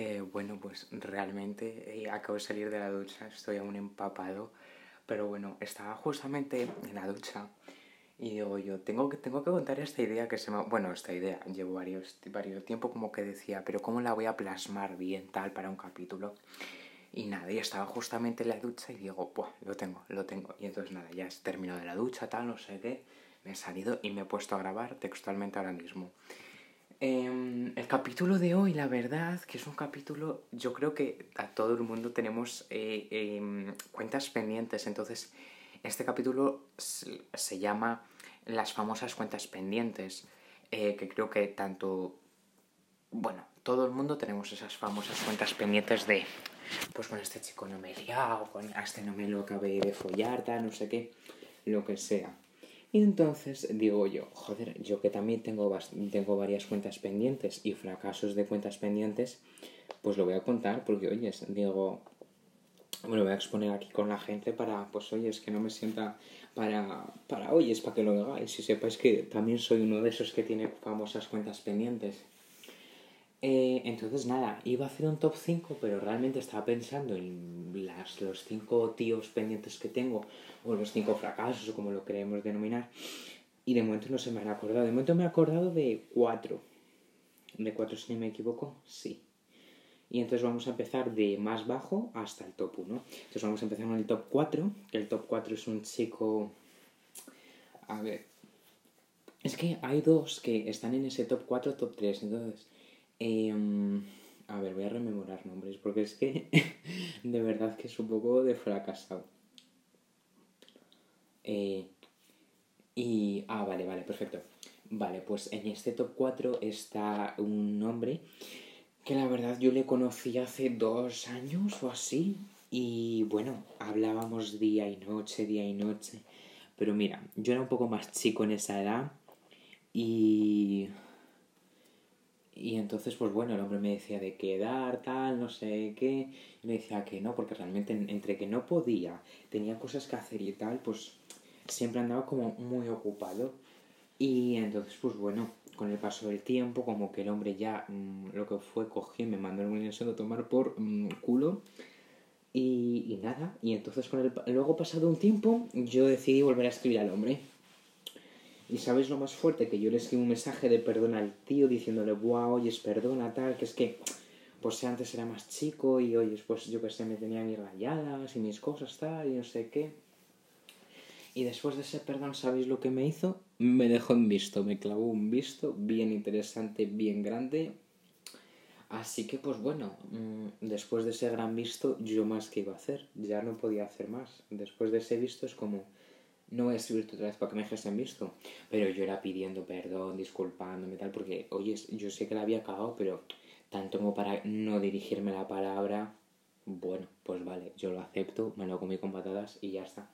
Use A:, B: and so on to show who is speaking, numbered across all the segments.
A: Eh, bueno, pues realmente eh, acabo de salir de la ducha, estoy aún empapado, pero bueno, estaba justamente en la ducha y digo yo, tengo que, tengo que contar esta idea que se me... Bueno, esta idea, llevo varios, varios tiempo como que decía, pero ¿cómo la voy a plasmar bien tal para un capítulo? Y nada, y estaba justamente en la ducha y digo, pues lo tengo, lo tengo. Y entonces nada, ya terminado de la ducha, tal, no sé qué, me he salido y me he puesto a grabar textualmente ahora mismo. Em, el capítulo de hoy, la verdad, que es un capítulo, yo creo que a todo el mundo tenemos eh, em, cuentas pendientes, entonces este capítulo se, llama Las famosas cuentas pendientes, eh, que creo que tanto, bueno, todo el mundo tenemos esas famosas cuentas pendientes de, pues con este chico no me he liado, con este no me lo acabé de follar, tal, no sé qué, lo que sea. Y entonces digo yo, joder, yo que también tengo, tengo varias cuentas pendientes y fracasos de cuentas pendientes, pues lo voy a contar porque, oye, digo, bueno, voy a exponer aquí con la gente para, pues, oye, es que no me sienta para, para, oye, es para que lo hagáis y sepáis que también soy uno de esos que tiene famosas cuentas pendientes. Eh, entonces, nada, iba a hacer un top 5, pero realmente estaba pensando en las, los 5 tíos pendientes que tengo, o los 5 fracasos, o como lo queremos denominar, y de momento no se me han acordado. De momento me he acordado de 4. ¿De 4 si no me equivoco? Sí. Y entonces vamos a empezar de más bajo hasta el top 1. Entonces vamos a empezar con el top 4, que el top 4 es un chico... A ver. Es que hay dos que están en ese top 4, top 3, entonces Em, a ver, voy a rememorar nombres porque es que de verdad que es un poco de fracasado. Eh, y. Ah, vale, vale, perfecto. Vale, pues en este top 4 está un nombre que la verdad yo le conocí hace dos años o así. Y bueno, hablábamos día y noche, día y noche. Pero mira, yo era un poco más chico en esa edad y y entonces, pues bueno, el hombre me decía de quedar, tal, no sé qué. Y me decía que no, porque realmente entre que no podía, tenía cosas que hacer y tal, pues siempre andaba como muy ocupado. Y entonces, pues bueno, con el paso del tiempo, como que el hombre ya mm, lo que fue cogió y me mandó el universo a tomar por mm, culo. Y, y, nada, y entonces con el, luego pasado un tiempo, yo decidí volver a escribir al hombre. Y sabéis lo más fuerte, que yo le escribí un mensaje de perdón al tío diciéndole, wow, oyes, perdona, tal, que es que, pues antes era más chico y oyes, pues yo que sé, me tenía mis rayadas y mis cosas, tal, y no sé qué. Y después de ese perdón, ¿sabéis lo que me hizo? Me dejó en visto, me clavó un visto bien interesante, bien grande. Así que, pues bueno, mm, después de ese gran visto, yo más que iba a hacer, ya no podía hacer más. Después de ese visto es como no voy a escribirte otra vez para que me dejes en visto. Pero yo era pidiendo perdón, disculpándome tal, porque, oye, yo sé que la había cagado, pero tanto como para no dirigirme la palabra, bueno, pues vale, yo lo acepto, me lo comí con patadas y ya está.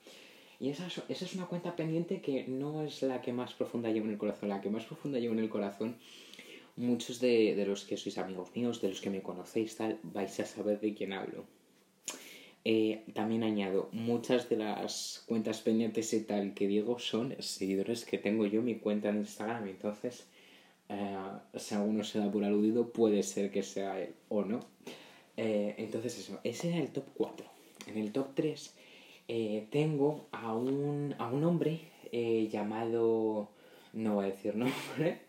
A: Y esa, esa es una cuenta pendiente que no es la que más profunda llevo en el corazón, la que más profunda llevo en el corazón. Muchos de, de los que sois amigos míos, de los que me conocéis, tal, vais a saber de quién hablo. Eh, también añado, muchas de las cuentas pendientes y tal que digo son seguidores que tengo yo mi cuenta en Instagram. Entonces, eh, si alguno se da por aludido, puede ser que sea él o no. Eh, entonces, eso, ese era el top 4. En el top 3 tengo a un, a un hombre llamado. No voy a decir nombre.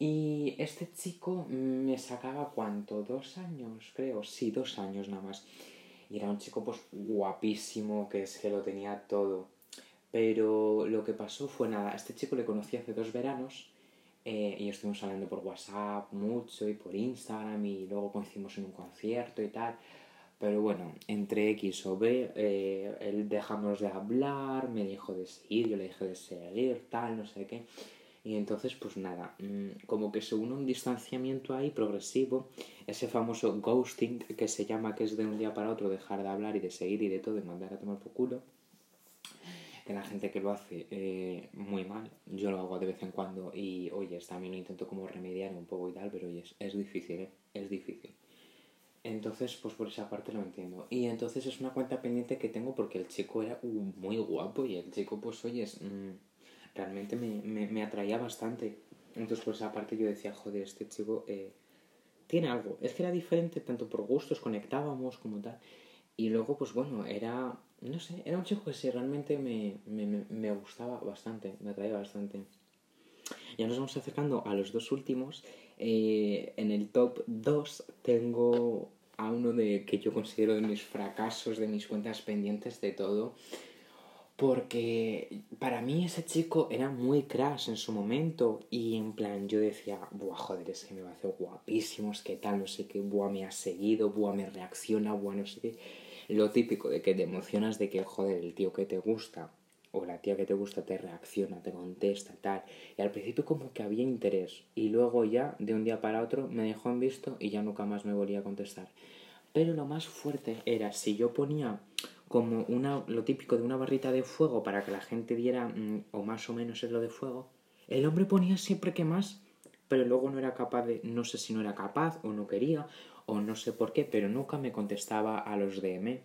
A: Y este chico me sacaba cuánto, dos años, creo. Sí, dos años nada más. Y era un chico pues guapísimo, que es que lo tenía todo. Pero lo que pasó fue nada, este chico le conocí hace dos veranos eh, y estuvimos hablando por WhatsApp mucho y por Instagram y luego coincidimos en un concierto y tal. Pero bueno, entre X o B, eh, él dejamos de hablar, me dijo de seguir, yo le dije de seguir, tal, no sé qué. Y entonces, pues nada, mm, como que se une un distanciamiento ahí progresivo, ese famoso ghosting que se llama, que es de un día para otro dejar de hablar y de seguir y de todo, y mandar a tomar por culo. Que la gente que lo hace eh, muy mal, yo lo hago de vez en cuando y, oye, también intento como remediar un poco y tal, pero oye, es, difícil, ¿eh? Es difícil. Entonces, pues por esa parte lo entiendo. Y entonces es una cuenta pendiente que tengo porque el chico era muy guapo y el chico, pues, oye, es, mm, realmente me, me, me, atraía bastante. Entonces, por esa parte yo decía, joder, este chico, eh, tiene algo. Es que era diferente tanto por gustos, conectábamos como tal. Y luego, pues bueno, era, no sé, era un chico que sí, realmente me, me, me gustaba bastante, me atraía bastante. Ya nos vamos acercando a los dos últimos. Eh, en el top 2 tengo a uno de que yo considero de mis fracasos, de mis cuentas pendientes, de todo. Porque para mí ese chico era muy crash en su momento y en plan yo decía, buah, joder, es que me va a hacer guapísimo, es que tal, no sé qué, buah, me ha seguido, buah, me reacciona, buah, no sé qué. Lo típico de que te emocionas de que, joder, el tío que te gusta o la tía que te gusta te reacciona, te contesta, tal. Y al principio como que había interés y luego ya de un día para otro me dejó en visto y ya nunca más me volvía a contestar. Pero lo más fuerte era si yo ponía como una, lo típico de una barrita de fuego para que la gente diera mm, o más o menos es lo de fuego, el hombre ponía siempre que más, pero luego no era capaz de, no sé si no era capaz o no quería o no sé por qué, pero nunca me contestaba a los DM.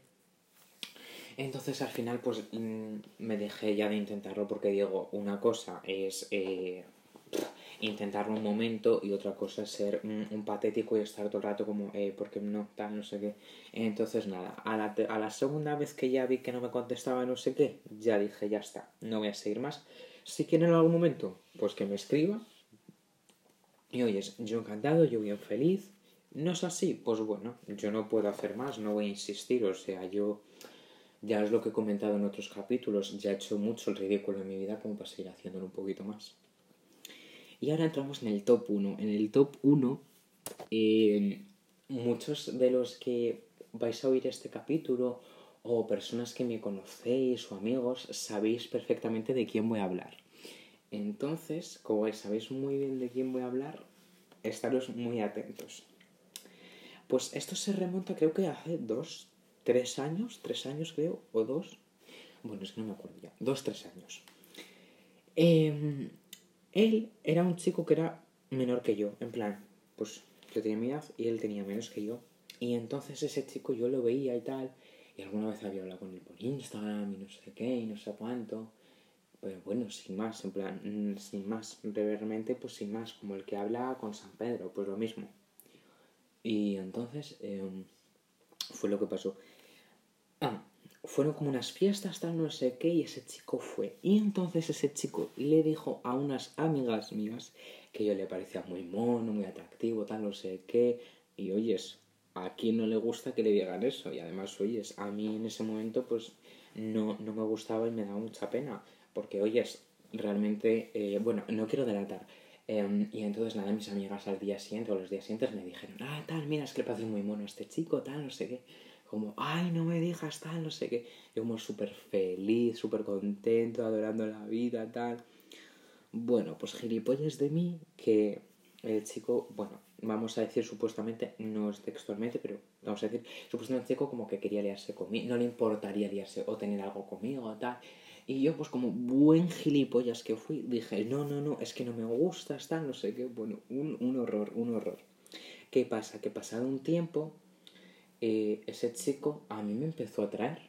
A: Entonces al final pues mm, me dejé ya de intentarlo porque digo, una cosa es eh, intentarlo un momento y otra cosa es ser un, patético y estar todo el rato como, eh, porque no, tal, no sé qué. Entonces nada, a la, a la segunda vez que ya vi que no me contestaba no sé qué, ya dije, ya está, no voy a seguir más. Si quieren en algún momento, pues que me escriba. Y oyes, yo encantado, yo bien feliz. No es así, pues bueno, yo no puedo hacer más, no voy a insistir, o sea, yo ya es lo que he comentado en otros capítulos, ya he hecho mucho el ridículo en mi vida como para seguir haciéndolo un poquito más. Y ahora entramos en el top 1. En el top 1, eh, muchos de los que vais a oír este capítulo o personas que me conocéis o amigos sabéis perfectamente de quién voy a hablar. Entonces, como sabéis muy bien de quién voy a hablar, estaros muy atentos. Pues esto se remonta creo que hace dos, tres años, tres años creo, o dos. Bueno, es que no me acuerdo ya. Dos, tres años. Eh, él era un chico que era menor que yo, en plan, pues yo tenía mi edad y él tenía menos que yo. Y entonces ese chico yo lo veía y tal, y alguna vez había hablado con él por Instagram y no sé qué y no sé cuánto. Pero bueno, sin más, en plan, mm, sin más, realmente pues sin más, como el que habla con San Pedro, pues lo mismo. Y entonces em, fue lo que pasó. Fueron como unas fiestas, tal, no sé qué, y ese chico fue. Y entonces ese chico le dijo a unas amigas mías que yo le parecía muy mono, muy atractivo, tal, no sé qué. Y oyes, a quién no le gusta que le digan eso. Y además, oyes, a mí en ese momento, pues no, no me gustaba y me daba mucha pena. Porque, oyes, realmente, eh, bueno, no quiero delatar. Em, y entonces, nada, mis amigas al día siguiente o los días siguientes me dijeron, ah, tal, mira, es que le parece muy mono a este chico, tal, no sé qué como, ay, no me digas tal, no sé qué. Yo como súper feliz, súper contento, adorando la vida, tal. Bueno, pues gilipollas de mí que el chico, bueno, vamos a decir supuestamente, no es textualmente, pero vamos a decir, supuestamente el chico como que quería liarse conmigo, no le importaría liarse o tener algo conmigo o tal. Y yo, pues como buen gilipollas que fui, dije, no, no, no, es que no me gustas, tal, no sé qué. Bueno, un, un horror, un horror. ¿Qué pasa? Que pasado un tiempo, eh, ese chico a mí me empezó a atraer.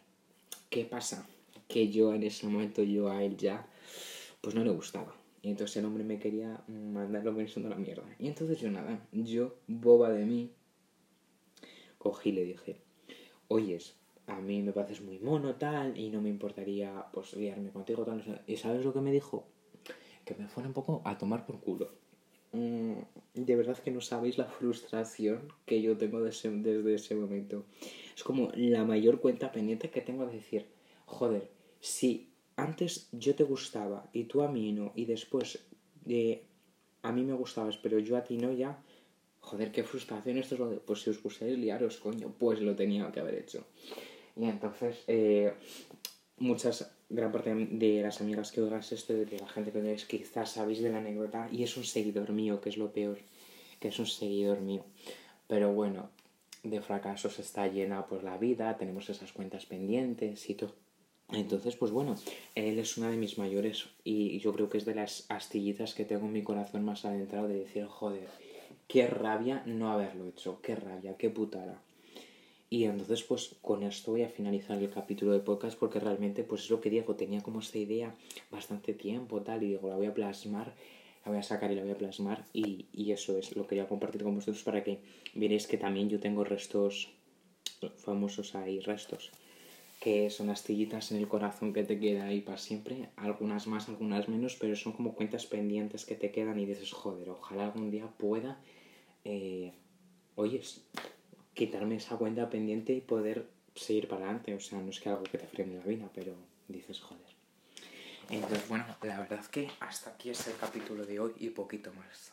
A: ¿Qué pasa? Que yo en ese momento, yo a él ya, pues no le gustaba. Y entonces el hombre me quería mandarlo pensando la mierda. Y entonces yo nada, yo, boba de mí, cogí y le dije, oyes, a mí me pareces muy mono tal y no me importaría pues liarme contigo tal. Y ¿sabes lo que me dijo? Que me fuera un poco a tomar por culo. Mm, de verdad que no sabéis la frustración que yo tengo desde ese momento. Es como la mayor cuenta pendiente que tengo de decir, joder, si antes yo te gustaba y tú a mí no, y después eh, a mí me gustabas, pero yo a ti no, ya, joder, qué frustración esto es lo de, pues si os gustáis liaros, coño, pues lo tenía que haber hecho. Y entonces, eh, muchas gran parte de las amigas que oigas esto, de la gente que veis, quizás sabéis de la anécdota y es un seguidor mío, que es lo peor, que es un seguidor mío. Pero bueno, de fracasos está llena pues la vida, tenemos esas cuentas pendientes y todo. Entonces, pues bueno, él es una de mis mayores y yo creo que es de las astillitas que tengo en mi corazón más adentrado de decir, joder, qué rabia no haberlo hecho, qué rabia, qué putada. Y entonces, pues con esto voy a finalizar el capítulo de podcast porque realmente, pues es lo que digo, tenía como esta idea bastante tiempo, tal, y digo, la voy a plasmar la voy a sacar y la voy a plasmar y, y eso es, lo quería compartir con vosotros para que veréis que también yo tengo restos famosos ahí, restos que son astillitas en el corazón que te queda ahí para siempre, algunas más, algunas menos, pero son como cuentas pendientes que te quedan y dices, joder, ojalá algún día pueda, eh, oyes, quitarme esa cuenta pendiente y poder seguir para adelante, o sea, no es que algo que te frene la vida, pero dices, joder. Entonces, bueno, la verdad que hasta aquí es el capítulo de hoy y poquito más.